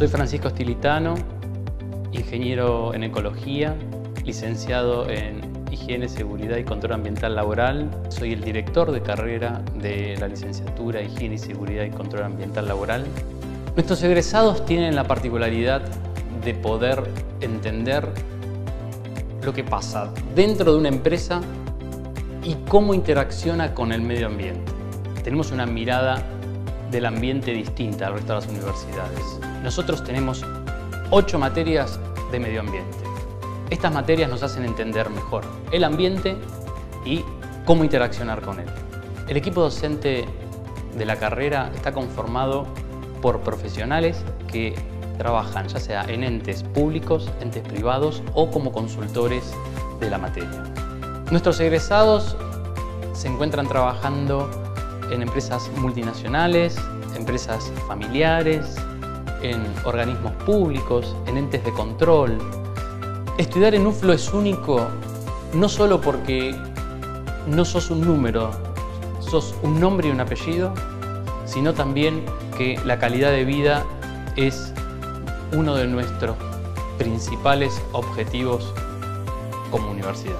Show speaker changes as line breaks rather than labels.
Soy Francisco Stilitano, ingeniero en ecología, licenciado en Higiene, Seguridad y Control Ambiental Laboral. Soy el director de carrera de la licenciatura Higiene Seguridad y Control Ambiental Laboral. Nuestros egresados tienen la particularidad de poder entender lo que pasa dentro de una empresa y cómo interacciona con el medio ambiente. Tenemos una mirada del ambiente distinta al resto de las universidades. Nosotros tenemos ocho materias de medio ambiente. Estas materias nos hacen entender mejor el ambiente y cómo interaccionar con él. El equipo docente de la carrera está conformado por profesionales que trabajan ya sea en entes públicos, entes privados o como consultores de la materia. Nuestros egresados se encuentran trabajando en empresas multinacionales, empresas familiares, en organismos públicos, en entes de control. Estudiar en UFLO es único no solo porque no sos un número, sos un nombre y un apellido, sino también que la calidad de vida es uno de nuestros principales objetivos como universidad.